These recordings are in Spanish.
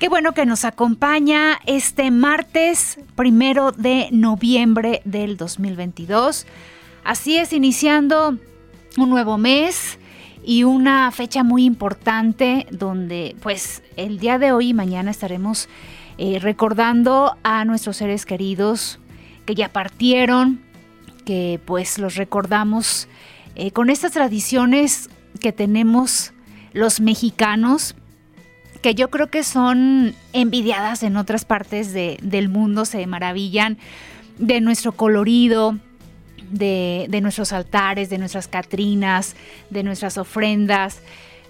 Qué bueno que nos acompaña este martes primero de noviembre del 2022. Así es, iniciando un nuevo mes y una fecha muy importante donde pues el día de hoy y mañana estaremos eh, recordando a nuestros seres queridos que ya partieron, que pues los recordamos eh, con estas tradiciones que tenemos los mexicanos que yo creo que son envidiadas en otras partes del mundo, se maravillan de nuestro colorido, de, nuestros altares, de nuestras catrinas, de nuestras ofrendas,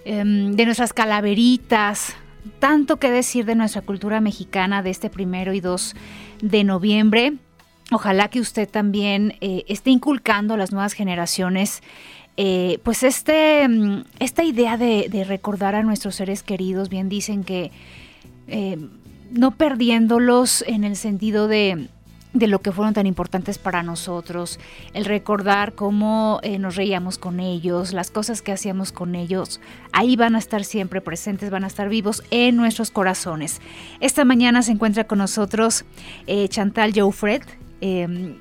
em, de nuestras calaveritas. Tanto que decir de nuestra cultura mexicana de este primero y 2 de noviembre. Ojalá que usted también eh, esté inculcando a las nuevas generaciones eh, pues este, mm, esta idea de, recordar a nuestros seres queridos, bien dicen que eh, no perdiéndolos en el sentido de, lo que fueron tan importantes para nosotros, el recordar cómo nos reíamos con ellos, las cosas que hacíamos con ellos, ahí van a estar siempre presentes, van a estar vivos en nuestros corazones. Esta mañana se encuentra con nosotros Chantal Joufred em,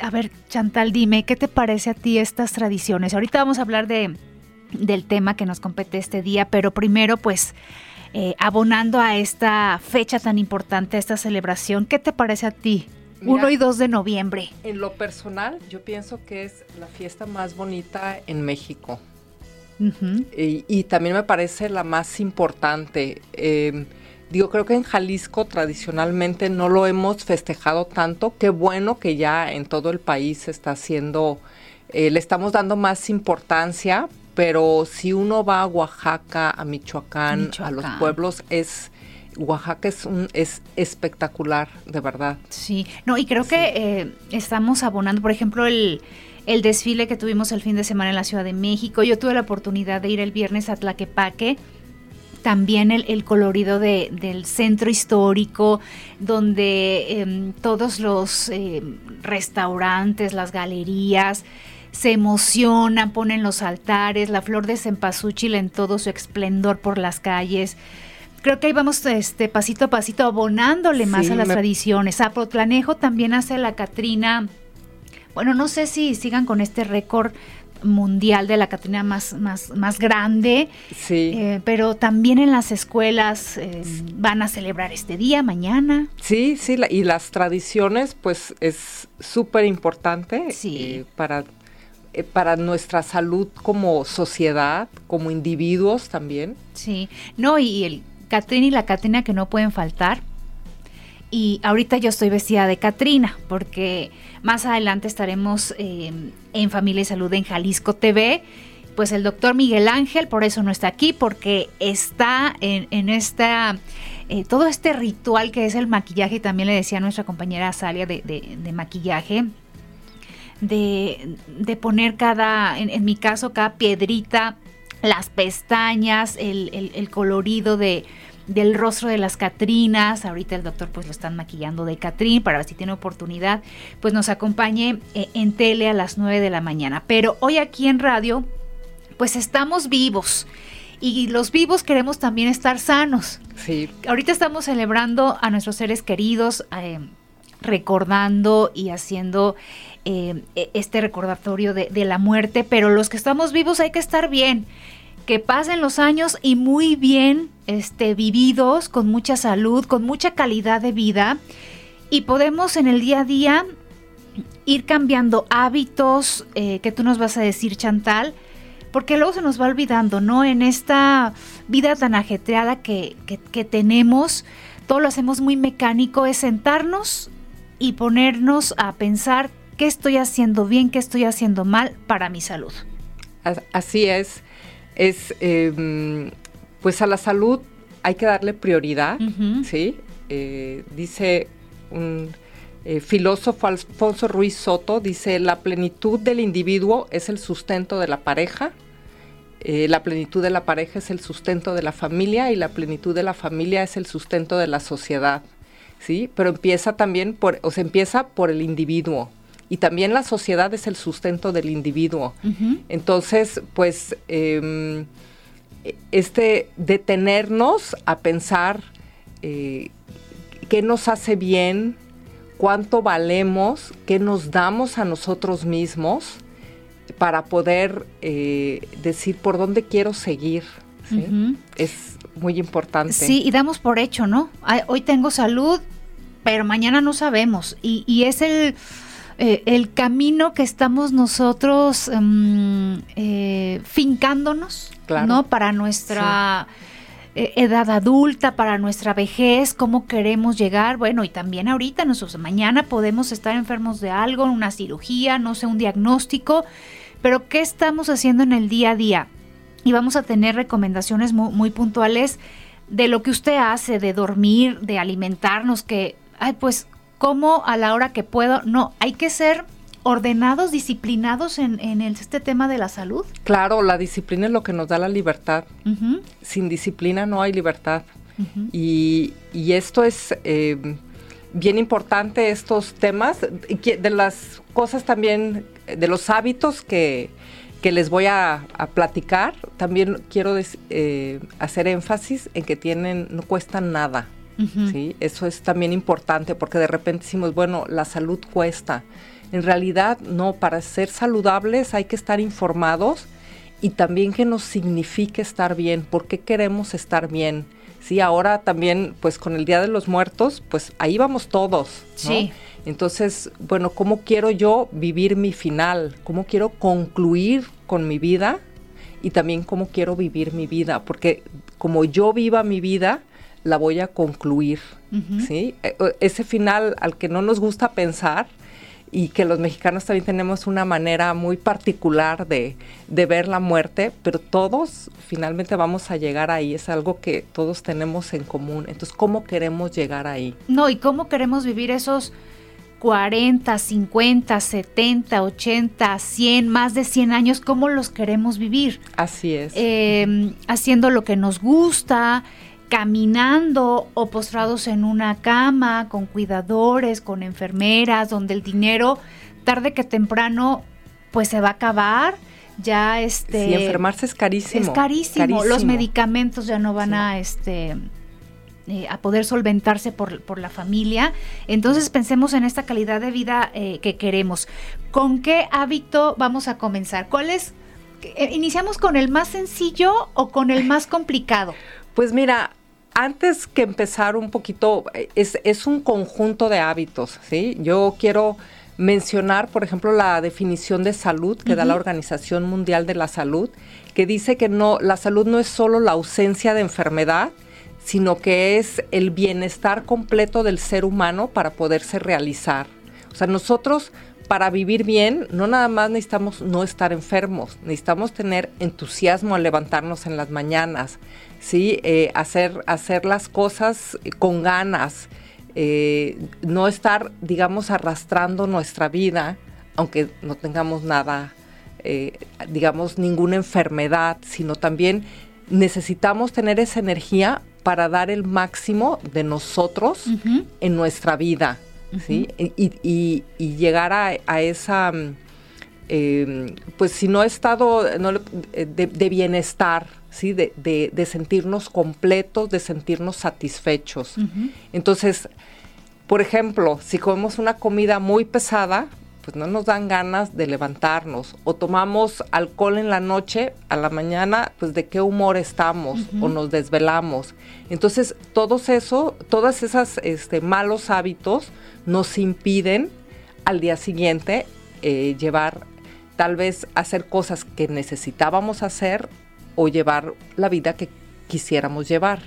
a ver, Chantal, dime, ¿qué te parece a ti estas tradiciones? Ahorita vamos a hablar de, del tema que nos compete este día, pero primero, pues, eh, abonando a esta fecha tan importante, a esta celebración, ¿qué te parece a ti? 1 y 2 de noviembre. En lo personal, yo pienso que es la fiesta más bonita en México. y, también me parece la más importante. Eh, Digo, creo que en Jalisco tradicionalmente no lo hemos festejado tanto. Qué bueno que ya en todo el país se está haciendo, eh, le estamos dando más importancia, pero si uno va a Oaxaca, a Michoacán, a los pueblos, es... Oaxaca es, un, es espectacular, de verdad. Sí, no, y creo que eh, estamos abonando, por ejemplo, el, el desfile que tuvimos el fin de semana en la Ciudad de México. Yo tuve la oportunidad de ir el viernes a Tlaquepaque también el, colorido del centro histórico, donde em, todos los em, restaurantes, las galerías, se emocionan, ponen los altares, la flor de cempasúchil en todo su esplendor por las calles. Creo que ahí vamos este, pasito a pasito abonándole más a las tradiciones. Apotlanejo también hace la Catrina. Bueno, no sé si sigan con este récord mundial de la Catrina más, más, más grande. Sí. Eh, pero también en las escuelas eh, van a celebrar este día, mañana. Sí, sí, y las tradiciones, pues es súper importante sí. Eh, para, para nuestra salud como sociedad, como individuos también. Sí, no, y el Catrina y la Catrina que no pueden faltar y ahorita yo estoy vestida de Catrina, porque más adelante estaremos em, en Familia y Salud en Jalisco TV. Pues el doctor Miguel Ángel, por eso no está aquí, porque está en, esta, eh, todo este ritual que es el maquillaje, también le decía a nuestra compañera Salia de, maquillaje, de, poner cada, en, mi caso, cada piedrita, las pestañas, el colorido de, del rostro de las Catrinas. Ahorita el doctor pues lo están maquillando de Catrín para ver si tiene oportunidad, pues nos acompañe eh, en tele a las 9 de la mañana. Pero hoy aquí en radio, pues estamos vivos. Y los vivos queremos también estar sanos. Sí. Ahorita estamos celebrando a nuestros seres queridos, eh, recordando y haciendo eh, e-, este recordatorio de, de la muerte, pero los que estamos vivos hay que estar bien que pasen los años y muy bien este, vividos, con mucha salud, con mucha calidad de vida. Y podemos en el día a día ir cambiando hábitos eh, que tú nos vas a decir, Chantal, porque luego se nos va olvidando, ¿no? En esta vida tan ajetreada que, que tenemos, todo lo hacemos muy mecánico, es sentarnos y ponernos a pensar qué estoy haciendo bien, qué estoy haciendo mal para mi salud. Así es es, em, pues a la salud hay que darle prioridad, ¿sí? Eh, dice eh, filósofo Alfonso Ruiz Soto dice, la plenitud del individuo es el sustento de la pareja, eh, la plenitud de la pareja es el sustento de la familia y la plenitud de la familia es el sustento de la sociedad, ¿sí? Pero empieza también por, o se empieza por el individuo y también la sociedad es el sustento del individuo. Entonces, pues, em, este detenernos a pensar eh, qué nos hace bien, cuánto valemos, qué nos damos a nosotros mismos para poder eh, decir por dónde quiero seguir. Es muy importante. Sí, y damos por hecho, ¿no? Hoy tengo salud, pero mañana no sabemos. Y, es el, eh, el camino que estamos nosotros em, eh, fincándonos, ¿no? Para nuestra... Eh, edad adulta, para nuestra vejez, cómo queremos llegar, bueno, y también ahorita, nosotros, mañana podemos estar enfermos de algo, una cirugía, no sé, un diagnóstico, pero ¿qué estamos haciendo en el día a día? Y vamos a tener recomendaciones muy, muy puntuales de lo que usted hace, de dormir, de alimentarnos, que, ay, pues, ¿cómo a la hora que puedo? No, hay que ser ordenados, disciplinados en, en este tema de la salud? Claro, la disciplina es lo que nos da la libertad. Sin disciplina no hay libertad. y, y, esto es eh, bien importante, estos temas, de las cosas también, de los hábitos que, que les voy a, platicar, también quiero eh, hacer énfasis en que tienen, no cuestan nada. ¿Sí? Eso es también importante porque de repente decimos, bueno, la salud cuesta. En realidad, no, para ser saludables hay que estar informados y también que nos signifique estar bien, por qué queremos estar bien. Sí, ahora también, pues con el Día de los Muertos, pues ahí vamos todos. Sí. Entonces, bueno, ¿cómo quiero yo vivir mi final? ¿Cómo quiero concluir con mi vida? Y también cómo quiero vivir mi vida, porque como yo viva mi vida, la voy a concluir, ¿sí? E, ese final al que no nos gusta pensar, y que los mexicanos también tenemos una manera muy particular de, ver la muerte, pero todos finalmente vamos a llegar ahí, es algo que todos tenemos en común. Entonces, ¿cómo queremos llegar ahí? No, y cómo queremos vivir esos 40, 50, 70, 80, 100, más de 100 años, ¿cómo los queremos vivir? Así es. Eh, haciendo lo que nos gusta, caminando o postrados en una cama con cuidadores, con enfermeras, donde el dinero tarde que temprano pues se va a acabar. Ya este Sí, enfermarse es carísimo. Es carísimo. Los medicamentos ya no van a este eh, a poder solventarse por, la familia. Entonces pensemos en esta calidad de vida eh, que queremos. ¿Con qué hábito vamos a comenzar? ¿Cuál es? Eh, ¿Iniciamos con el más sencillo o con el más complicado? Pues mira, antes que empezar un poquito, es, un conjunto de hábitos, ¿sí? Yo quiero mencionar, por ejemplo, la definición de salud que da la Organización Mundial de la Salud, que dice que no, la salud no es solo la ausencia de enfermedad, sino que es el bienestar completo del ser humano para poderse realizar. O sea, nosotros para vivir bien, no nada más necesitamos no estar enfermos, necesitamos tener entusiasmo al levantarnos en las mañanas, ¿sí? Eh, hacer, hacer las cosas con ganas, eh, no estar, digamos, arrastrando nuestra vida, aunque no tengamos nada, eh, digamos, ninguna enfermedad, sino también necesitamos tener esa energía para dar el máximo de nosotros en nuestra vida. ¿sí? Y, llegar a, esa, em, pues si no estado de, bienestar, ¿sí? De, sentirnos completos, de sentirnos satisfechos. Entonces, por ejemplo, si comemos una comida muy pesada, pues no nos dan ganas de levantarnos. O tomamos alcohol en la noche, a la mañana, pues de qué humor estamos o nos desvelamos. Entonces, todos eso, todas esas este, malos hábitos nos impiden al día siguiente eh, llevar, tal vez hacer cosas que necesitábamos hacer o llevar la vida que quisiéramos llevar.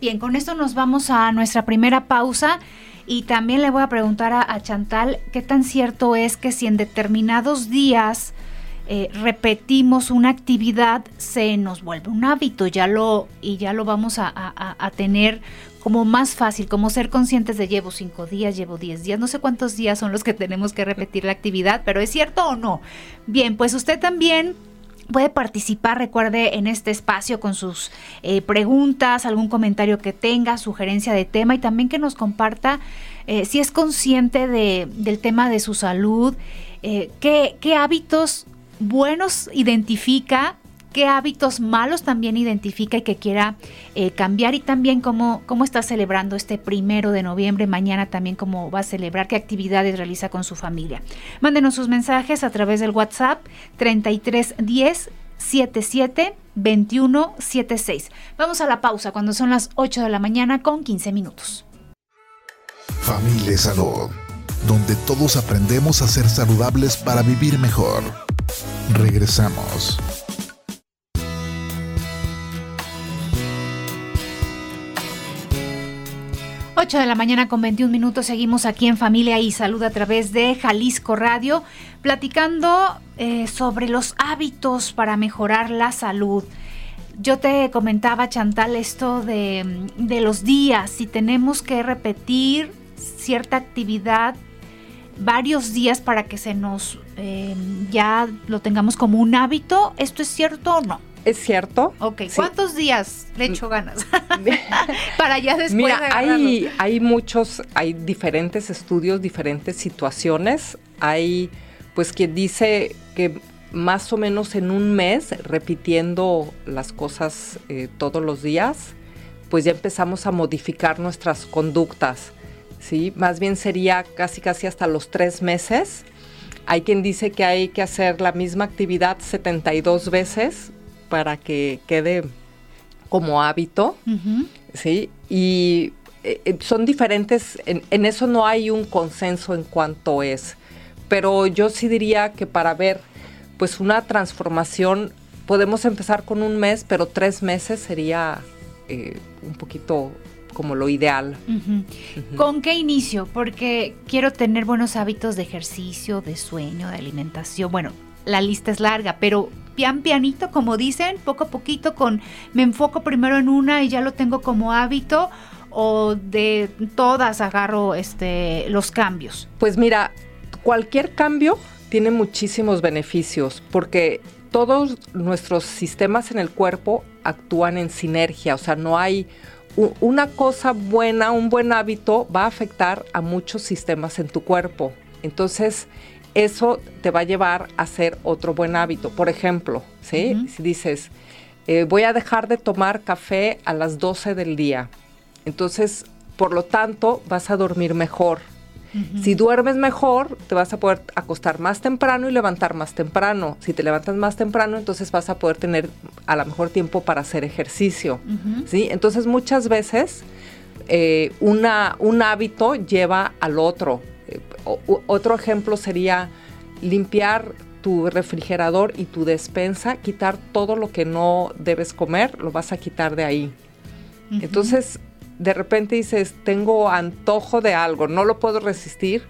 Bien, con esto nos vamos a nuestra primera pausa. Y también le voy a preguntar a, Chantal qué tan cierto es que si en determinados días eh, repetimos una actividad, se nos vuelve un hábito, ya lo, y ya lo vamos a, a, tener como más fácil, como ser conscientes de llevo cinco días, llevo diez días, no sé cuántos días son los que tenemos que repetir la actividad, pero es cierto o no. Bien, pues usted también puede participar, recuerde, en este espacio con sus eh, preguntas, algún comentario que tenga, sugerencia de tema y también que nos comparta eh, si es consciente de, del tema de su salud, eh, qué, qué hábitos buenos identifica, qué hábitos malos también identifica y que quiera eh, cambiar y también cómo, cómo está celebrando este primero de noviembre, mañana también cómo va a celebrar, qué actividades realiza con su familia. Mándenos sus mensajes a través del WhatsApp 3310 77 21 76. Vamos a la pausa cuando son las 8 de la mañana con 15 minutos. Familia Salud, donde todos aprendemos a ser saludables para vivir mejor. Regresamos. Ocho de la mañana con 21 minutos seguimos aquí en Familia y Salud a través de Jalisco Radio, platicando eh, sobre los hábitos para mejorar la salud. Yo te comentaba, Chantal, esto de, los días, si tenemos que repetir cierta actividad varios días para que se nos em, ya lo tengamos como un hábito. ¿Esto es cierto o no? Es cierto. Ok, ¿cuántos días le echo ganas? para ya después. Mira, hay, hay muchos, hay diferentes estudios, diferentes situaciones. Hay, pues, quien dice que más o menos en un mes, repitiendo las cosas eh, todos los días, pues ya empezamos a modificar nuestras conductas. ¿sí? Más bien sería casi casi hasta los tres meses. Hay quien dice que hay que hacer la misma actividad 72 veces para que quede como hábito, ¿sí? Y eh, eh, son diferentes, en, en, eso no hay un consenso en cuanto es, pero yo sí diría que para ver pues una transformación podemos empezar con un mes, pero tres meses sería eh, un poquito como lo ideal. ¿Con qué inicio? Porque quiero tener buenos hábitos de ejercicio, de sueño, de alimentación. Bueno, la lista es larga, pero pian pianito, como dicen, poco a poquito con me enfoco primero en una y ya lo tengo como hábito o de todas agarro este los cambios. Pues mira, cualquier cambio tiene muchísimos beneficios porque todos nuestros sistemas en el cuerpo actúan en sinergia, o sea, no hay una cosa buena, un buen hábito va a afectar a muchos sistemas en tu cuerpo. Entonces, eso te va a llevar a hacer otro buen hábito. Por ejemplo, ¿sí? si dices, eh, voy a dejar de tomar café a las 12 del día. Entonces, por lo tanto, vas a dormir mejor. Si duermes mejor, te vas a poder acostar más temprano y levantar más temprano. Si te levantas más temprano, entonces vas a poder tener a lo mejor tiempo para hacer ejercicio. ¿sí? Entonces muchas veces eh, una, un hábito lleva al otro. Otro ejemplo sería limpiar tu refrigerador y tu despensa, quitar todo lo que no debes comer, lo vas a quitar de ahí. Entonces, de repente dices, tengo antojo de algo, no lo puedo resistir,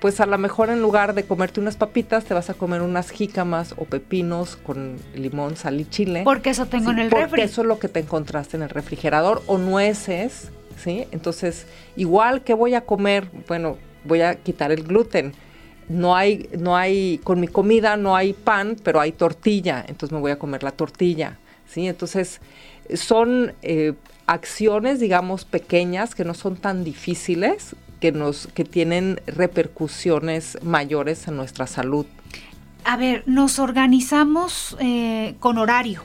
pues a lo mejor en lugar de comerte unas papitas, te vas a comer unas jícamas o pepinos con limón, sal y chile. Porque eso tengo en el refri. Porque eso es lo que te encontraste en el refrigerador o nueces, ¿sí? Entonces, igual que voy a comer, bueno, voy a quitar el gluten. No hay, no hay, con mi comida no hay pan, pero hay tortilla, entonces me voy a comer la tortilla, ¿sí? Entonces, son eh, acciones, digamos, pequeñas que no son tan difíciles, que, nos, que tienen repercusiones mayores en nuestra salud. A ver, nos organizamos eh, con horario.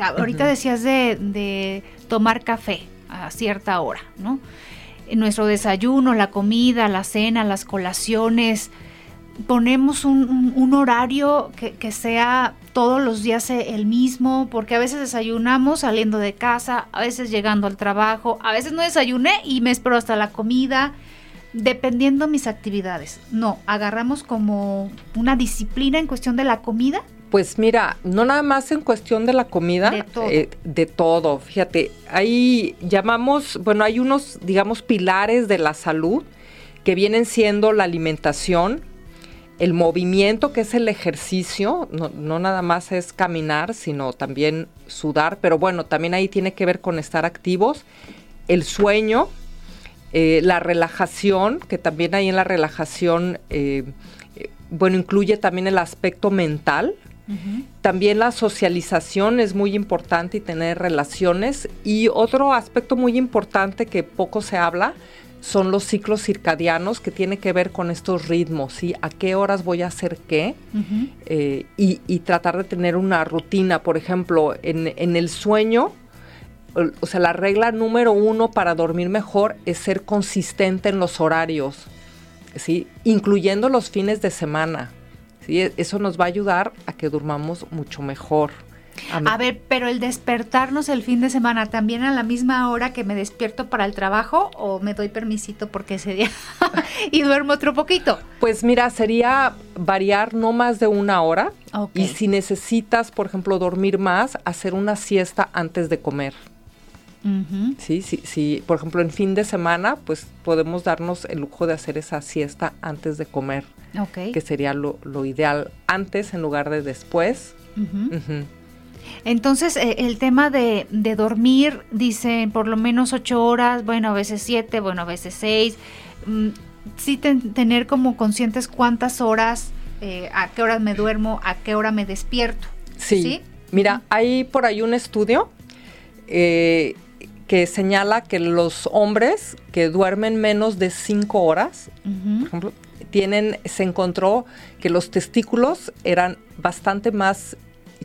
Ahorita decías de, tomar café a cierta hora, ¿no? Nuestro desayuno, la comida, la cena, las colaciones, ponemos un, horario que, sea todos los días el mismo, porque a veces desayunamos saliendo de casa, a veces llegando al trabajo, a veces no desayuné y me espero hasta la comida, dependiendo mis actividades. No, agarramos como una disciplina en cuestión de la comida. Pues mira, no nada más en cuestión de la comida, de todo. Eh, de todo. Fíjate, ahí llamamos, bueno, hay unos, digamos, pilares de la salud que vienen siendo la alimentación, el movimiento, que es el ejercicio, no, nada más es caminar, sino también sudar, pero bueno, también ahí tiene que ver con estar activos, el sueño, eh, la relajación, que también ahí en la relajación, eh, bueno, incluye también el aspecto mental. También la socialización es muy importante y tener relaciones. Y otro aspecto muy importante que poco se habla son los ciclos circadianos que tiene que ver con estos ritmos, ¿sí? A qué horas voy a hacer qué eh, y, tratar de tener una rutina. Por ejemplo, en, el sueño, o sea, la regla número uno para dormir mejor es ser consistente en los horarios, ¿sí? Incluyendo los fines de semana. ¿Sí? Eso nos va a ayudar a que durmamos mucho mejor. A ver, pero el despertarnos el fin de semana también a la misma hora que me despierto para el trabajo o me doy permisito porque ese día y duermo otro poquito. Pues mira, sería variar no más de una hora y si necesitas, por ejemplo, dormir más, hacer una siesta antes de comer. Sí, sí, sí. Por ejemplo, en fin de semana, pues podemos darnos el lujo de hacer esa siesta antes de comer, que sería lo, ideal antes en lugar de después. Entonces, eh, el tema de, dormir, dicen por lo menos ocho horas, bueno, a veces siete, bueno, a veces seis. Mm, sí, tener como conscientes cuántas horas, eh, a qué horas me duermo, a qué hora me despierto. Sí. Mira, hay por ahí un estudio eh, que señala que los hombres que duermen menos de cinco horas, por ejemplo, tienen, se encontró que los testículos eran bastante más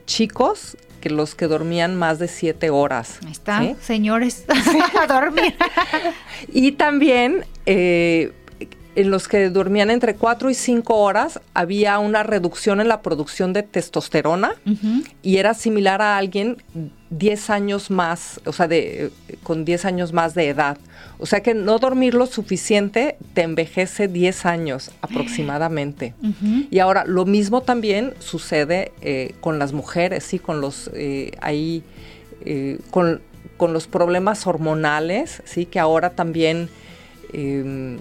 chicos que los que dormían más de siete horas. Ahí está, señores, a dormir. y también eh, en los que dormían entre cuatro y cinco horas había una reducción en la producción de testosterona y era similar a alguien 10 años más, o sea, de, con 10 años más de edad. O sea que no dormir lo suficiente te envejece 10 años aproximadamente. Y ahora, lo mismo también sucede eh, con las mujeres, sí, con los, eh, ahí, eh, con, con, los problemas hormonales, sí, que ahora también em,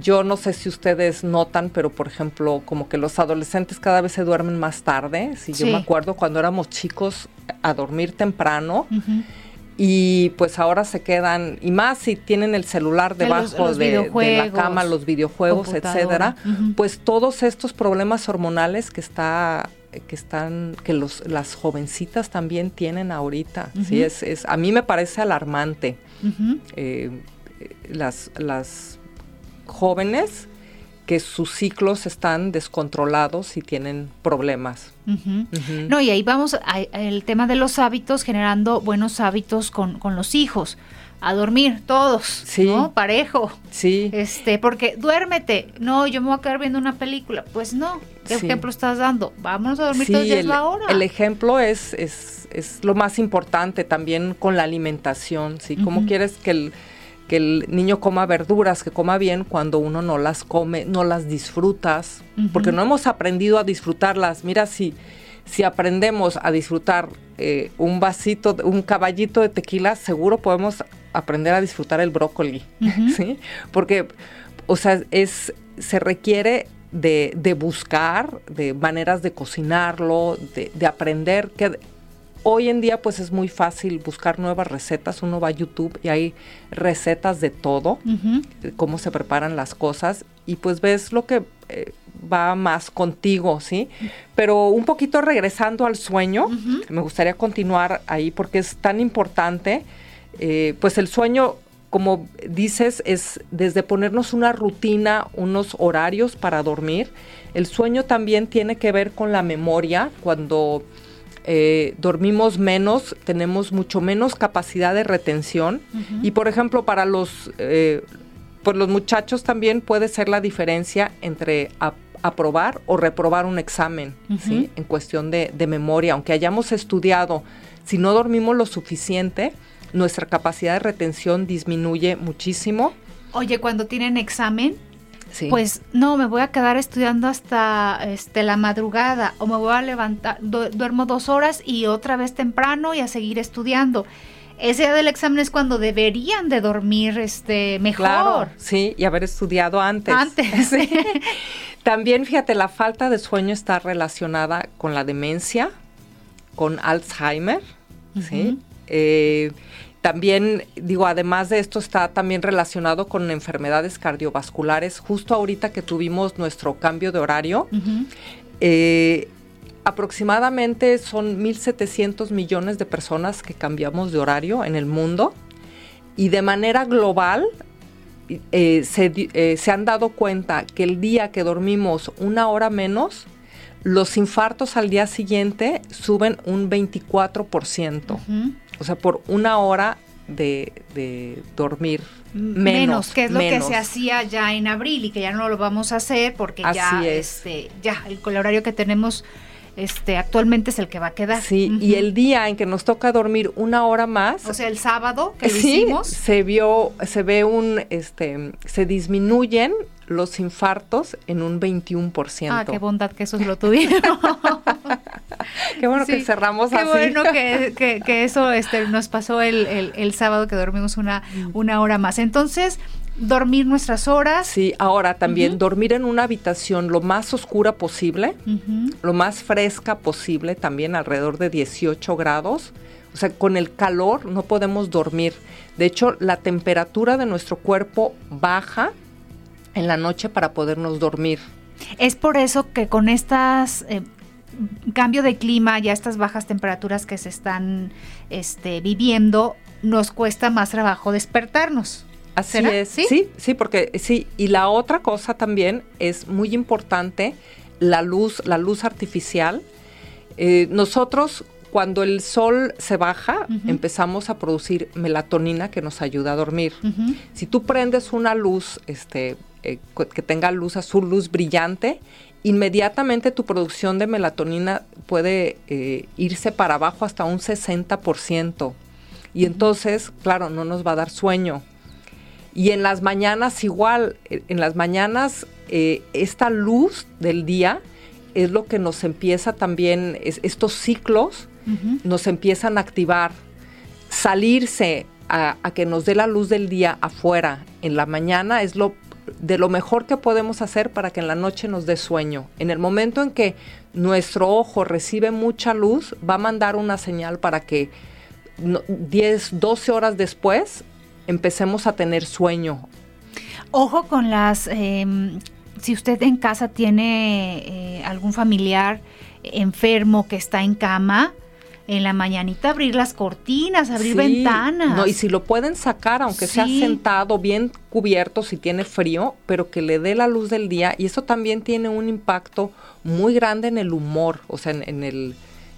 yo no sé si ustedes notan, pero por ejemplo, como que los adolescentes cada vez se duermen más tarde. Si yo me acuerdo cuando éramos chicos a dormir temprano. Y pues ahora se quedan, y más si tienen el celular debajo de, la cama, los videojuegos, etcétera, pues todos estos problemas hormonales que está que están que los las jovencitas también tienen ahorita sí es, es a mí me parece alarmante. Eh, las las jóvenes que sus ciclos están descontrolados y tienen problemas. No, y ahí vamos al tema de los hábitos, generando buenos hábitos con, los hijos. A dormir todos, sí. ¿no? Parejo. Sí. Este, porque duérmete. No, yo me voy a quedar viendo una película. Pues no. ¿Qué ejemplo estás dando? Vámonos a dormir todos el, la hora. El ejemplo es, es, es, lo más importante también con la alimentación, ¿sí? ¿Cómo quieres que el que el niño coma verduras, que coma bien cuando uno no las come, no las disfrutas, porque no hemos aprendido a disfrutarlas. Mira, si, si aprendemos a disfrutar eh, un vasito, un caballito de tequila, seguro podemos aprender a disfrutar el brócoli, ¿sí? Porque, o sea, es, se requiere de, de, buscar, de maneras de cocinarlo, de, de aprender que Hoy en día pues es muy fácil buscar nuevas recetas, uno va a YouTube y hay recetas de todo, cómo se preparan las cosas. Y pues ves lo que eh, va más contigo, ¿sí? Pero un poquito regresando al sueño, me gustaría continuar ahí porque es tan importante, eh, pues el sueño como dices, es desde ponernos una rutina, unos horarios para dormir. El sueño también tiene que ver con la memoria, cuando eh, dormimos menos, tenemos mucho menos capacidad de retención y por ejemplo para los, eh, los muchachos también puede ser la diferencia entre aprobar o reprobar un examen, ¿sí? En cuestión de, de memoria, aunque hayamos estudiado, si no dormimos lo suficiente, nuestra capacidad de retención disminuye muchísimo. Oye, cuando tienen examen, pues no, me voy a quedar estudiando hasta este, la madrugada o me voy a levantar, duermo dos horas y otra vez temprano y a seguir estudiando. Ese día del examen es cuando deberían de dormir este, mejor. sí, y haber estudiado antes. Antes. También, fíjate, la falta de sueño está relacionada con la demencia, con Alzheimer, ¿sí? Eh, también, digo, además de esto está también relacionado con enfermedades cardiovasculares. Justo ahorita que tuvimos nuestro cambio de horario, eh, aproximadamente son 1.700 millones de personas que cambiamos de horario en el mundo y de manera global eh, se, han dado cuenta que el día que dormimos una hora menos, los infartos al día siguiente suben un 24%. O sea, por una hora de, dormir menos. que es lo que se hacía ya en abril y que ya no lo vamos a hacer porque ya, este, ya el, horario que tenemos este, actualmente es el que va a quedar. Sí, y el día en que nos toca dormir una hora más. O sea, el sábado que lo hicimos. Se vio, se ve un, este, se disminuyen los infartos en un 21%. Ah, qué bondad que eso lo tuvieron. qué bueno que cerramos qué así. Qué bueno que, eso este, nos pasó el, sábado que dormimos una, mm. una hora más. Entonces, dormir nuestras horas. Sí, ahora también dormir en una habitación lo más oscura posible, lo más fresca posible, también alrededor de 18 grados. O sea, con el calor no podemos dormir. De hecho, la temperatura de nuestro cuerpo baja en la noche para podernos dormir. Es por eso que con estas eh, cambio de clima, ya estas bajas temperaturas que se están este, viviendo, nos cuesta más trabajo despertarnos. Así es. ¿Sí? ¿Sí? porque sí. Y la otra cosa también es muy importante, la luz, la luz artificial. Eh, nosotros cuando el sol se baja, empezamos a producir melatonina que nos ayuda a dormir. Si tú prendes una luz este, eh, que tenga luz azul, luz brillante, inmediatamente tu producción de melatonina puede eh, irse para abajo hasta un 60%. Y entonces, claro, no nos va a dar sueño. Y en las mañanas igual, eh, en las mañanas esta luz del día es lo que nos empieza también, estos ciclos nos empiezan a activar. Salirse a, a, que nos dé la luz del día afuera en la mañana es lo de lo mejor que podemos hacer para que en la noche nos dé sueño. En el momento en que nuestro ojo recibe mucha luz, va a mandar una señal para que 10, 12 horas después empecemos a tener sueño. Ojo con las, em, si usted en casa tiene eh, algún familiar enfermo que está en cama, en la mañanita abrir las cortinas, abrir ventanas. No, y si lo pueden sacar, aunque sea sentado, bien cubierto, si tiene frío, pero que le dé la luz del día. Y eso también tiene un impacto muy grande en el humor, o sea, en, el,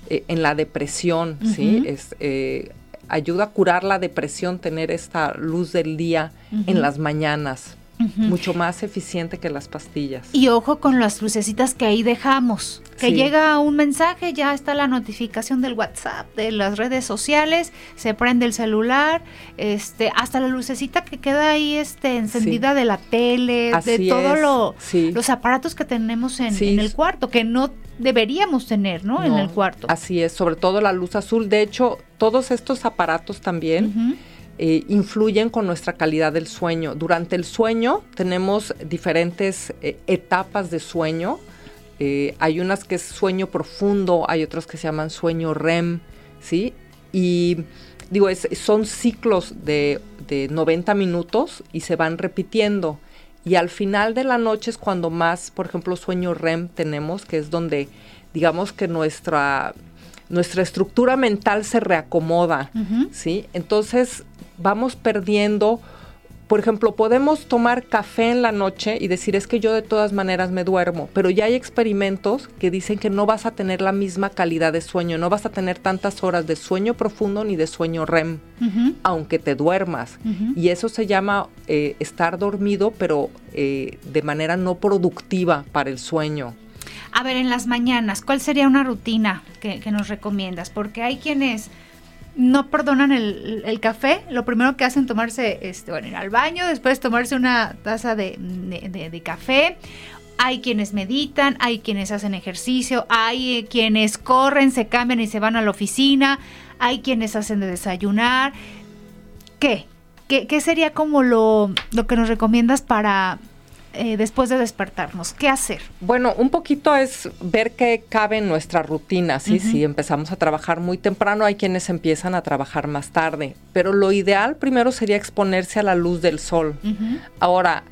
eh, en la depresión, ¿sí? Es, eh, ayuda a curar la depresión tener esta luz del día en las mañanas mucho más eficiente que las pastillas. Y ojo con las lucecitas que ahí dejamos. Que llega un mensaje, ya está la notificación del WhatsApp, de las redes sociales, se prende el celular, este, hasta la lucecita que queda ahí este, encendida de la tele, de todos los aparatos que tenemos en, el cuarto, que no deberíamos tener, ¿no? En el cuarto. Así es, sobre todo la luz azul. De hecho, todos estos aparatos también eh, influyen con nuestra calidad del sueño. Durante el sueño tenemos diferentes eh, etapas de sueño. Eh, hay unas que es sueño profundo, hay otras que se llaman sueño REM, ¿sí? Y digo, son ciclos de, de 90 minutos y se van repitiendo. Y al final de la noche es cuando más, por ejemplo, sueño REM tenemos, que es donde digamos que nuestra, nuestra estructura mental se reacomoda, ¿sí? Entonces, vamos perdiendo, por ejemplo, podemos tomar café en la noche y decir es que yo de todas maneras me duermo, pero ya hay experimentos que dicen que no vas a tener la misma calidad de sueño, no vas a tener tantas horas de sueño profundo ni de sueño REM, aunque te duermas. Y eso se llama eh, estar dormido, pero eh, de manera no productiva para el sueño. A ver, en las mañanas, ¿cuál sería una rutina que, nos recomiendas? Porque hay quienes no perdonan el, café, lo primero que hacen es tomarse, este, bueno, ir al baño, después tomarse una taza de, café. Hay quienes meditan, hay quienes hacen ejercicio, hay quienes corren, se cambian y se van a la oficina, hay quienes hacen de desayunar. ¿Qué? ¿Qué, sería como lo, lo que nos recomiendas para eh, después de despertarnos? ¿Qué hacer? Bueno, un poquito es ver qué cabe en nuestra rutina, ¿sí? Si empezamos a trabajar muy temprano, hay quienes empiezan a trabajar más tarde, pero lo ideal primero sería exponerse a la luz del sol. Ahora,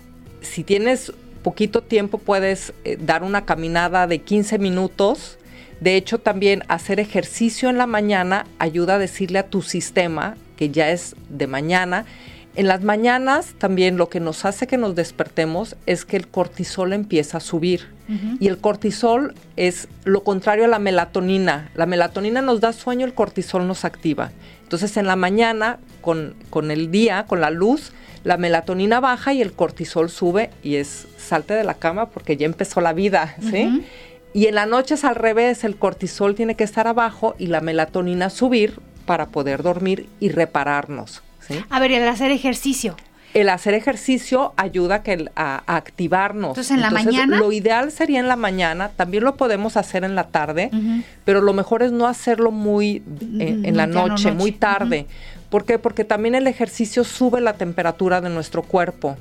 si tienes poquito tiempo, puedes eh, dar una caminada de 15 minutos, de hecho, también hacer ejercicio en la mañana ayuda a decirle a tu sistema que ya es de mañana. En las mañanas también lo que nos hace que nos despertemos es que el cortisol empieza a subir. Y el cortisol es lo contrario a la melatonina. La melatonina nos da sueño, el cortisol nos activa. Entonces en la mañana, con, con el día, con la luz, la melatonina baja y el cortisol sube y es salte de la cama porque ya empezó la vida, ¿sí? Y en la noche es al revés, el cortisol tiene que estar abajo y la melatonina subir para poder dormir y repararnos. A ver, el hacer ejercicio. El hacer ejercicio ayuda a, activarnos. Entonces, en la mañana. Lo ideal sería en la mañana, también lo podemos hacer en la tarde, pero lo mejor es no hacerlo muy en, la noche, muy tarde. ¿Por qué? Porque también el ejercicio sube la temperatura de nuestro cuerpo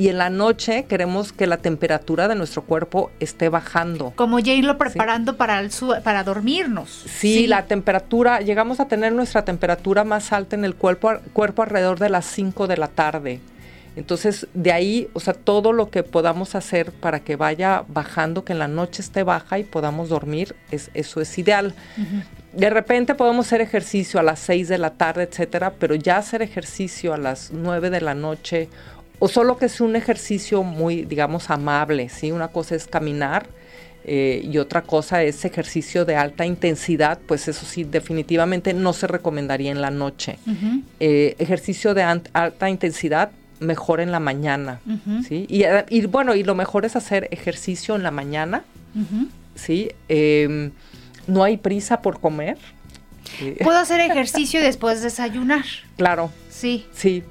y en la noche queremos que la temperatura de nuestro cuerpo esté bajando. Como ya irlo preparando para, el para dormirnos. Sí, la temperatura, llegamos a tener nuestra temperatura más alta en el cuerpo, cuerpo alrededor de las 5 de la tarde. Entonces, de ahí, o sea, todo lo que podamos hacer para que vaya bajando, que en la noche esté baja y podamos dormir, es, eso es ideal. De repente podemos hacer ejercicio a las 6 de la tarde, etcétera, pero ya hacer ejercicio a las 9 de la noche o solo que sea un ejercicio muy, digamos, amable, ¿sí? Una cosa es caminar eh, y otra cosa es ejercicio de alta intensidad, pues eso sí, definitivamente no se recomendaría en la noche. Eh, ejercicio de alta intensidad mejor en la mañana, ¿sí? Y, bueno, y lo mejor es hacer ejercicio en la mañana, ¿sí? Em, no hay prisa por comer. Puedo hacer ejercicio y después desayunar. Claro. Sí. Sí,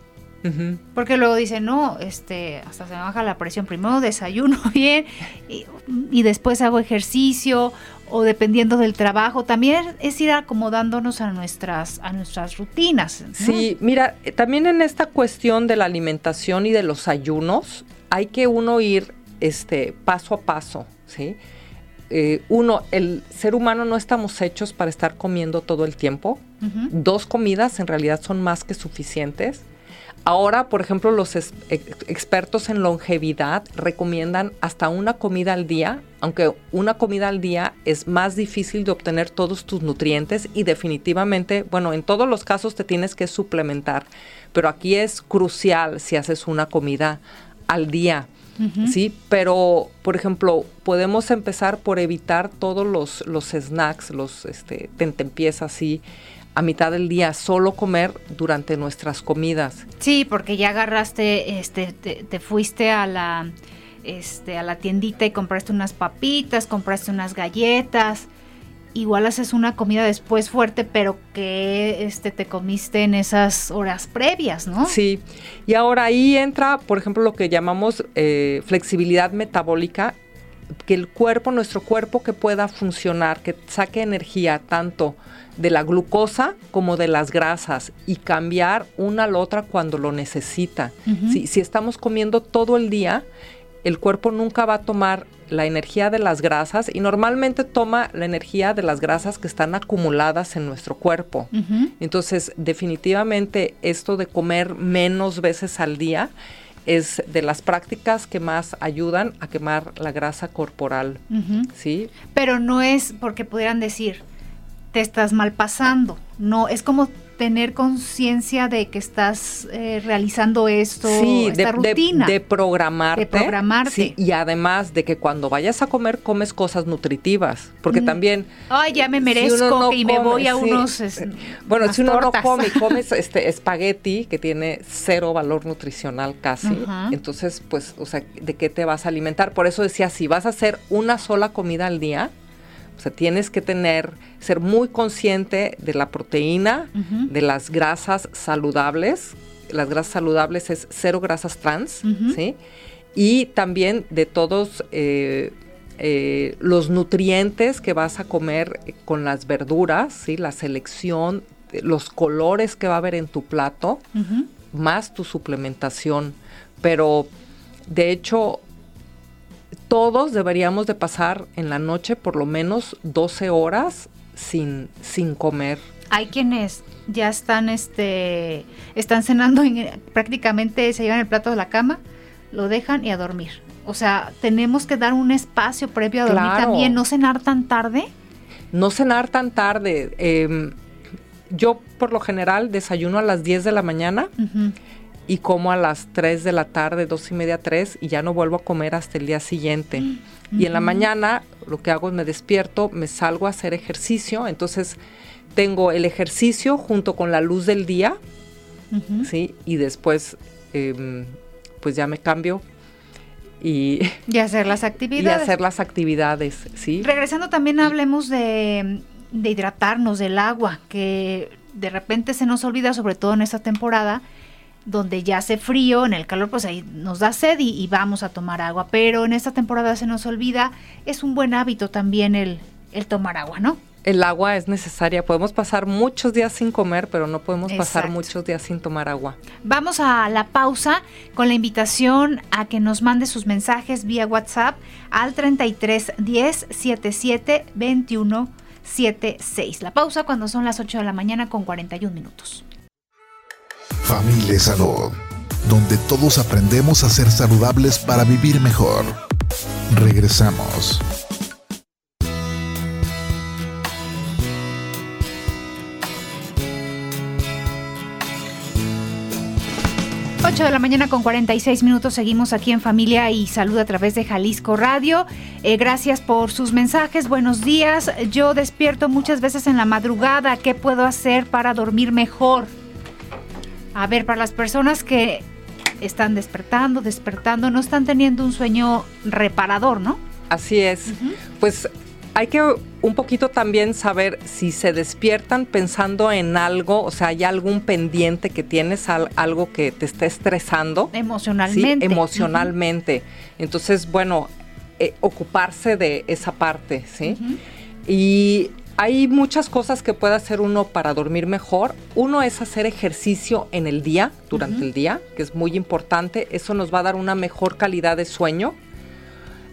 porque luego dicen, no, este, hasta se me baja la presión, primero desayuno bien y, después hago ejercicio o dependiendo del trabajo, también es ir acomodándonos a nuestras, a nuestras rutinas. Sí, mira, también en esta cuestión de la alimentación y de los ayunos, hay que uno ir este, paso a paso, ¿sí? Eh, uno, el ser humano no estamos hechos para estar comiendo todo el tiempo. Dos comidas en realidad son más que suficientes. Ahora, por ejemplo, los expertos en longevidad recomiendan hasta una comida al día, aunque una comida al día es más difícil de obtener todos tus nutrientes y definitivamente, bueno, en todos los casos te tienes que suplementar, pero aquí es crucial si haces una comida al día. Sí, pero por ejemplo, podemos empezar por evitar todos los, los snacks, los este, tentempiés así, a mitad del día, solo comer durante nuestras comidas. Sí, porque ya agarraste, este, te, fuiste a la, este, a la tiendita y compraste unas papitas, compraste unas galletas. Igual haces una comida después fuerte, pero que este, te comiste en esas horas previas, ¿no? Sí, y ahora ahí entra, por ejemplo, lo que llamamos eh, flexibilidad metabólica, que el cuerpo, nuestro cuerpo que pueda funcionar, que saque energía tanto de la glucosa como de las grasas y cambiar una a la otra cuando lo necesita. si, estamos comiendo todo el día, el cuerpo nunca va a tomar la energía de las grasas y normalmente toma la energía de las grasas que están acumuladas en nuestro cuerpo. Entonces, definitivamente esto de comer menos veces al día es de las prácticas que más ayudan a quemar la grasa corporal, ¿sí? Pero no es porque pudieran decir, te estás mal pasando. No, es como tener conciencia de que estás eh, realizando esto, esta rutina. De, programarte. De programarte. y además de que cuando vayas a comer comes cosas nutritivas, porque mm. también... Ay, ya me merezco y me voy a unos... bueno, si uno no come y comes este espagueti que tiene cero valor nutricional casi, entonces pues, o sea, ¿de qué te vas a alimentar? Por eso decía, si vas a hacer una sola comida al día, o sea, tienes que tener, ser muy consciente de la proteína, de las grasas saludables. Las grasas saludables es cero grasas trans, ¿sí? Y también de todos eh, eh, los nutrientes que vas a comer con las verduras, ¿sí? La selección, los colores que va a haber en tu plato, más tu suplementación. Pero, de hecho, todos deberíamos de pasar en la noche por lo menos 12 horas sin, sin comer. Hay quienes ya están, este, están cenando y prácticamente se llevan el plato de la cama, lo dejan y a dormir. O sea, tenemos que dar un espacio previo a dormir también, no cenar tan tarde. No cenar tan tarde. Em, yo por lo general desayuno a las 10 de la mañana y como a las 3 de la tarde, dos y media, 3 y ya no vuelvo a comer hasta el día siguiente. Y en la mañana lo que hago es me despierto, me salgo a hacer ejercicio, entonces tengo el ejercicio junto con la luz del día, ¿sí? Y después em, pues ya me cambio y, y hacer las actividades. Y hacer las actividades, ¿sí? Regresando también hablemos de, de hidratarnos, del agua, que de repente se nos olvida, sobre todo en esta temporada, donde ya hace frío, en el calor pues ahí nos da sed y, vamos a tomar agua, pero en esta temporada se nos olvida, es un buen hábito también el, el tomar agua, ¿no? El agua es necesaria, podemos pasar muchos días sin comer, pero no podemos pasar muchos días sin tomar agua. Vamos a la pausa con la invitación a que nos mande sus mensajes vía WhatsApp al 33 10 77 21 76. La pausa cuando son las 8 de la mañana con 41 minutos. Familia Salud, donde todos aprendemos a ser saludables para vivir mejor. Regresamos. 8 de la mañana con 46 minutos seguimos aquí en familia y salud a través de Jalisco Radio. Eh, gracias por sus mensajes, buenos días. Yo despierto muchas veces en la madrugada. ¿Qué puedo hacer para dormir mejor? A ver, para las personas que están despertando, despertando, no están teniendo un sueño reparador, ¿no? Así es. Pues hay que un poquito también saber si se despiertan pensando en algo, o sea, hay algún pendiente que tienes, algo que te está estresando. Emocionalmente. Emocionalmente. Entonces, bueno, eh, ocuparse de esa parte, ¿sí? Y hay muchas cosas que puede hacer uno para dormir mejor. Uno es hacer ejercicio en el día, durante el día, que es muy importante. Eso nos va a dar una mejor calidad de sueño.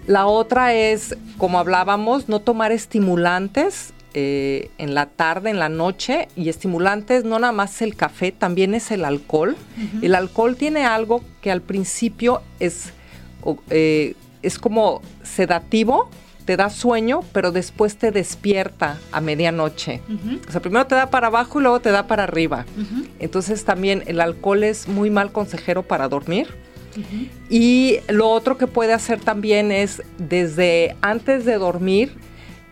La otra es, como hablábamos, no tomar estimulantes eh, en la tarde, en la noche. Y estimulantes no nada más el café, también es el alcohol. El alcohol tiene algo que al principio es, eh, es como sedativo, te da sueño, pero después te despierta a medianoche. O sea, primero te da para abajo y luego te da para arriba. Entonces también el alcohol es muy mal consejero para dormir. Y lo otro que puede hacer también es desde antes de dormir,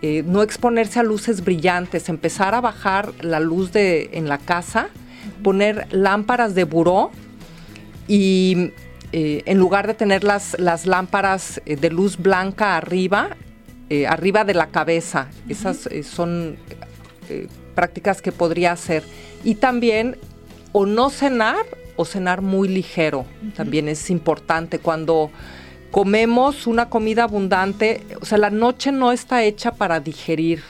eh, no exponerse a luces brillantes, empezar a bajar la luz de, en la casa, poner lámparas de buró y eh, en lugar de tener las, las lámparas eh, de luz blanca arriba, eh, arriba de la cabeza. Esas eh, son eh, prácticas que podría hacer. Y también o no cenar o cenar muy ligero. También es importante cuando comemos una comida abundante, o sea, la noche no está hecha para digerir,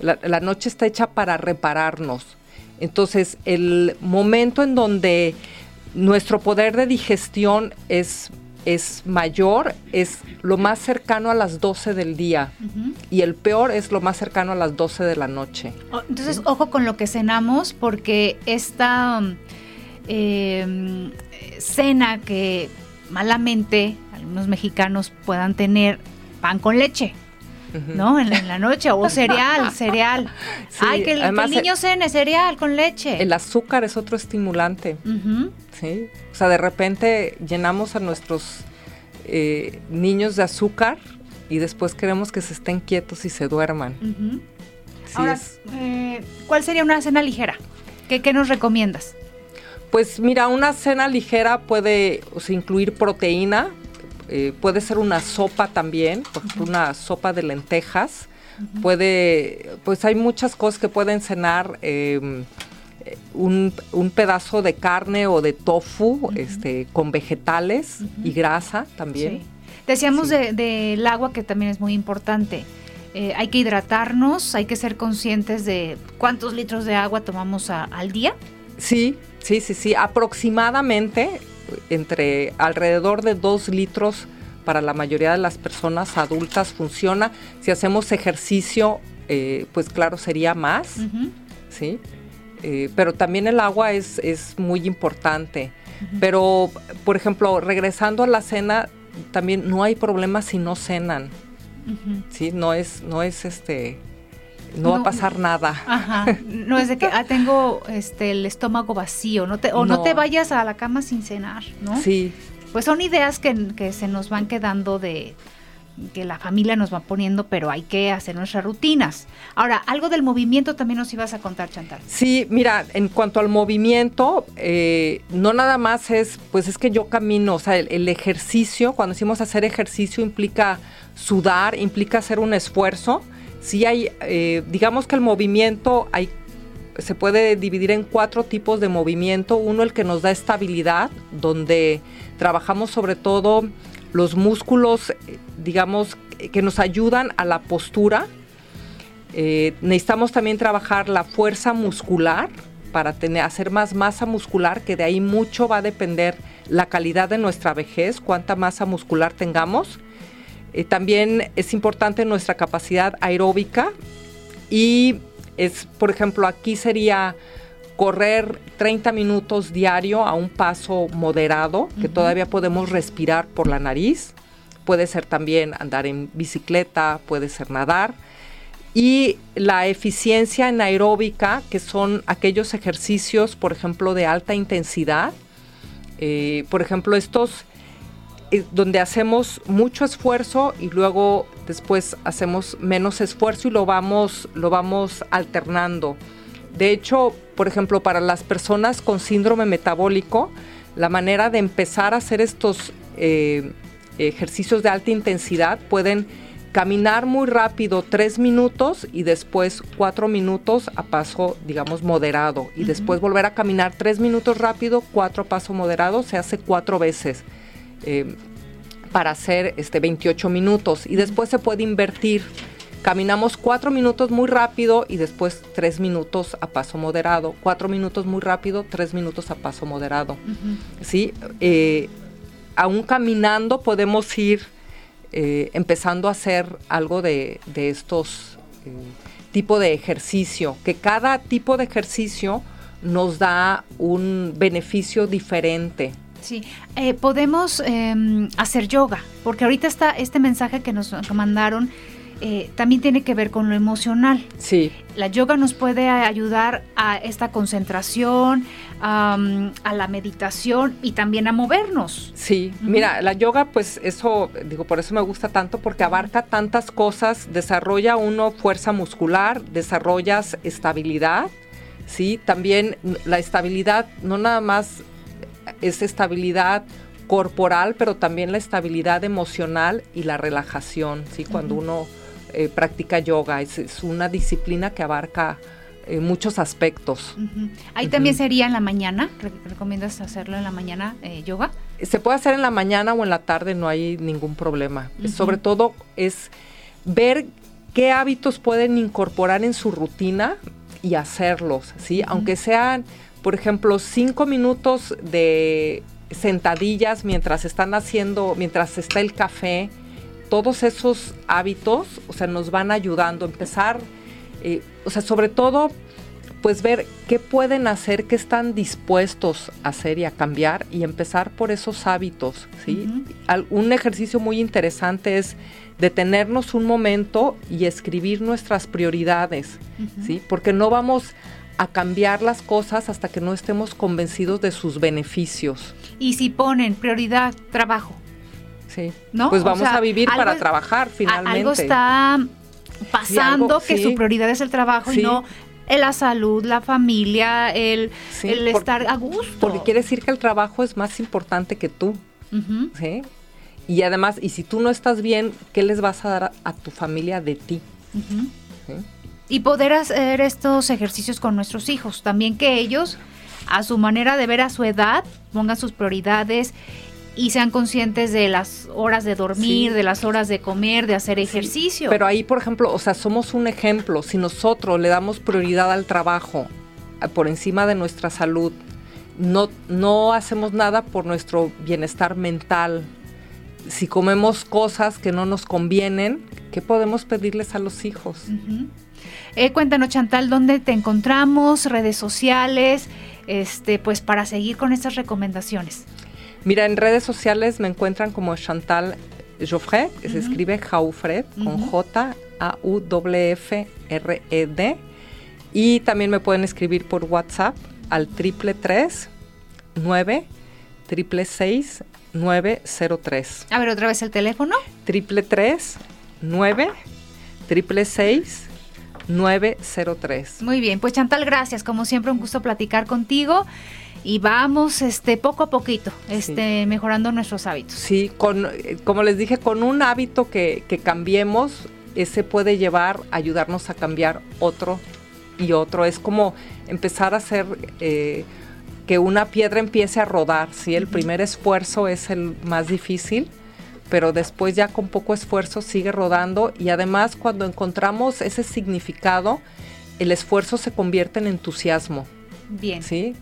la, la, noche está hecha para repararnos. Entonces, el momento en donde nuestro poder de digestión es es mayor, es lo más cercano a las 12 del día y el peor es lo más cercano a las 12 de la noche. Entonces, ojo con lo que cenamos porque esta em, cena que malamente algunos mexicanos puedan tener pan con leche. ¿no? En la, noche, o cereal, cereal. Ay, que el, niño cene cereal con leche. El azúcar es otro estimulante, ¿sí? O sea, de repente llenamos a nuestros eh, niños de azúcar y después queremos que se estén quietos y se duerman. Ahora, eh, ¿cuál sería una cena ligera? ¿Qué, ¿Qué, nos recomiendas? Pues mira, una cena ligera puede incluir proteína, eh, puede ser una sopa también, por ejemplo, una sopa de lentejas. Puede, pues hay muchas cosas que pueden cenar. Em, un, pedazo de carne o de tofu este, con vegetales y grasa también. Decíamos del agua que también es muy importante. Eh, hay que hidratarnos, hay que ser conscientes de cuántos litros de agua tomamos al día. Sí, sí, sí, sí. Aproximadamente entre alrededor de dos litros para la mayoría de las personas adultas funciona. Si hacemos ejercicio, eh, pues claro, sería más, ¿sí? Eh, pero también el agua es, es muy importante. Pero, por ejemplo, regresando a la cena, también no hay problema si no cenan. Sí, no es, no es este, no, va a pasar nada. Ajá. No es de que ah, tengo este el estómago vacío, no te, o no. te vayas a la cama sin cenar, ¿no? Sí. Pues son ideas que, que se nos van quedando de, que la familia nos va poniendo, pero hay que hacer nuestras rutinas. Ahora, algo del movimiento también nos ibas a contar, Chantal. Sí, mira, en cuanto al movimiento, eh, no nada más es, pues es que yo camino, o sea, el, ejercicio, cuando decimos hacer ejercicio implica sudar, implica hacer un esfuerzo. Sí hay, eh, digamos que el movimiento hay se puede dividir en cuatro tipos de movimiento. Uno, el que nos da estabilidad, donde trabajamos sobre todo los músculos, digamos, que nos ayudan a la postura. Eh, necesitamos también trabajar la fuerza muscular para tener, hacer más masa muscular, que de ahí mucho va a depender la calidad de nuestra vejez, cuánta masa muscular tengamos. Eh, también es importante nuestra capacidad aeróbica y es, por ejemplo, aquí sería correr 30 minutos diario a un paso moderado, que todavía podemos respirar por la nariz. Puede ser también andar en bicicleta, puede ser nadar. Y la eficiencia anaeróbica, que son aquellos ejercicios, por ejemplo, de alta intensidad. Eh, por ejemplo, estos eh, donde hacemos mucho esfuerzo y luego después hacemos menos esfuerzo y lo vamos, lo vamos alternando. De hecho, por ejemplo, para las personas con síndrome metabólico, la manera de empezar a hacer estos eh, ejercicios de alta intensidad pueden caminar muy rápido tres minutos y después cuatro minutos a paso, digamos, moderado. Y después volver a caminar tres minutos rápido, cuatro a paso moderado, se hace cuatro veces. Eh, para hacer este 28 minutos y después se puede invertir Caminamos cuatro minutos muy rápido y después tres minutos a paso moderado. Cuatro minutos muy rápido, tres minutos a paso moderado. ¿Sí? Eh, aún caminando podemos ir eh, empezando a hacer algo de, estos eh, tipo de ejercicio, que cada tipo de ejercicio nos da un beneficio diferente. Sí, podemos em, hacer yoga, porque ahorita está este mensaje que nos mandaron eh, también tiene que ver con lo emocional. Sí. La yoga nos puede ayudar a esta concentración, a la meditación y también a movernos. Sí, mira, la yoga, pues eso, digo, por eso me gusta tanto, porque abarca tantas cosas, desarrolla uno fuerza muscular, desarrollas estabilidad, ¿sí? También la estabilidad no nada más es estabilidad corporal, pero también la estabilidad emocional y la relajación, ¿sí? Cuando uno eh, practica yoga. Es, una disciplina que abarca eh, muchos aspectos. Ahí también sería en la mañana. ¿Recomiendas hacerlo en la mañana, eh, yoga? Se puede hacer en la mañana o en la tarde, no hay ningún problema. Sobre todo es ver qué hábitos pueden incorporar en su rutina y hacerlos, ¿sí? Aunque sean, por ejemplo, cinco minutos de sentadillas mientras están haciendo, mientras está el café, todos esos hábitos, o sea, nos van ayudando a empezar, eh, o sea, sobre todo, pues ver qué pueden hacer, qué están dispuestos a hacer y a cambiar y empezar por esos hábitos, ¿sí? un ejercicio muy interesante es detenernos un momento y escribir nuestras prioridades, ¿sí? Porque no vamos a cambiar las cosas hasta que no estemos convencidos de sus beneficios. Y si ponen prioridad trabajo, Sí. ¿No? Pues vamos a vivir para trabajar finalmente. Algo está pasando que su prioridad es el trabajo y no la salud, la familia, el, estar a gusto. Porque quiere decir que el trabajo es más importante que tú. ¿sí? Y además, y si tú no estás bien, ¿qué les vas a dar a, tu familia de ti? Y poder hacer estos ejercicios con nuestros hijos, también que ellos, a su manera de ver a su edad, pongan sus prioridades y sean conscientes de las horas de dormir, de las horas de comer, de hacer ejercicio. Pero ahí, por ejemplo, o sea, somos un ejemplo. Si nosotros le damos prioridad al trabajo por encima de nuestra salud, no, no hacemos nada por nuestro bienestar mental. si comemos cosas que no nos convienen, ¿qué podemos pedirles a los hijos? Eh, cuéntanos, Chantal, ¿dónde te encontramos? Redes sociales, este, pues para seguir con estas recomendaciones. Mira, en redes sociales me encuentran como Chantal Joffre, que se escribe Jaufred, con J-A-U-F-R-E-D. Y también me pueden escribir por WhatsApp al triple tres nueve triple seis 903. A ver, otra vez el teléfono. Triple tres nueve triple seis 903. Muy bien, pues Chantal, gracias. Como siempre, un gusto platicar contigo y vamos este poco a poquito este mejorando nuestros hábitos. Sí, con como les dije, con un hábito que, que cambiemos, ese puede llevar a ayudarnos a cambiar otro y otro. Es como empezar a hacer eh, que una piedra empiece a rodar, ¿sí? El primer esfuerzo es el más difícil, pero después ya con poco esfuerzo sigue rodando y además cuando encontramos ese significado, el esfuerzo se convierte en entusiasmo. Bien. ¿Sí?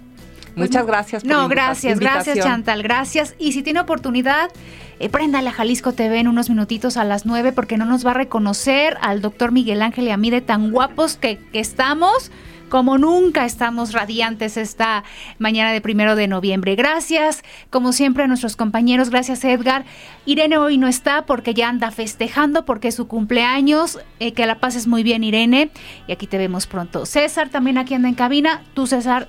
Pues Muchas gracias. Por no, gracias, gracias Chantal, gracias. Y si tiene oportunidad, eh, préndale a Jalisco TV en unos minutitos a las 9 porque no nos va a reconocer al doctor Miguel Ángel y a mí de tan guapos que, que estamos como nunca estamos radiantes esta mañana de primero de noviembre. Gracias, como siempre, a nuestros compañeros. Gracias, Edgar. Irene hoy no está porque ya anda festejando, porque es su cumpleaños. Eh, que la pases muy bien, Irene. Y aquí te vemos pronto. César también aquí anda en cabina. Tú, César,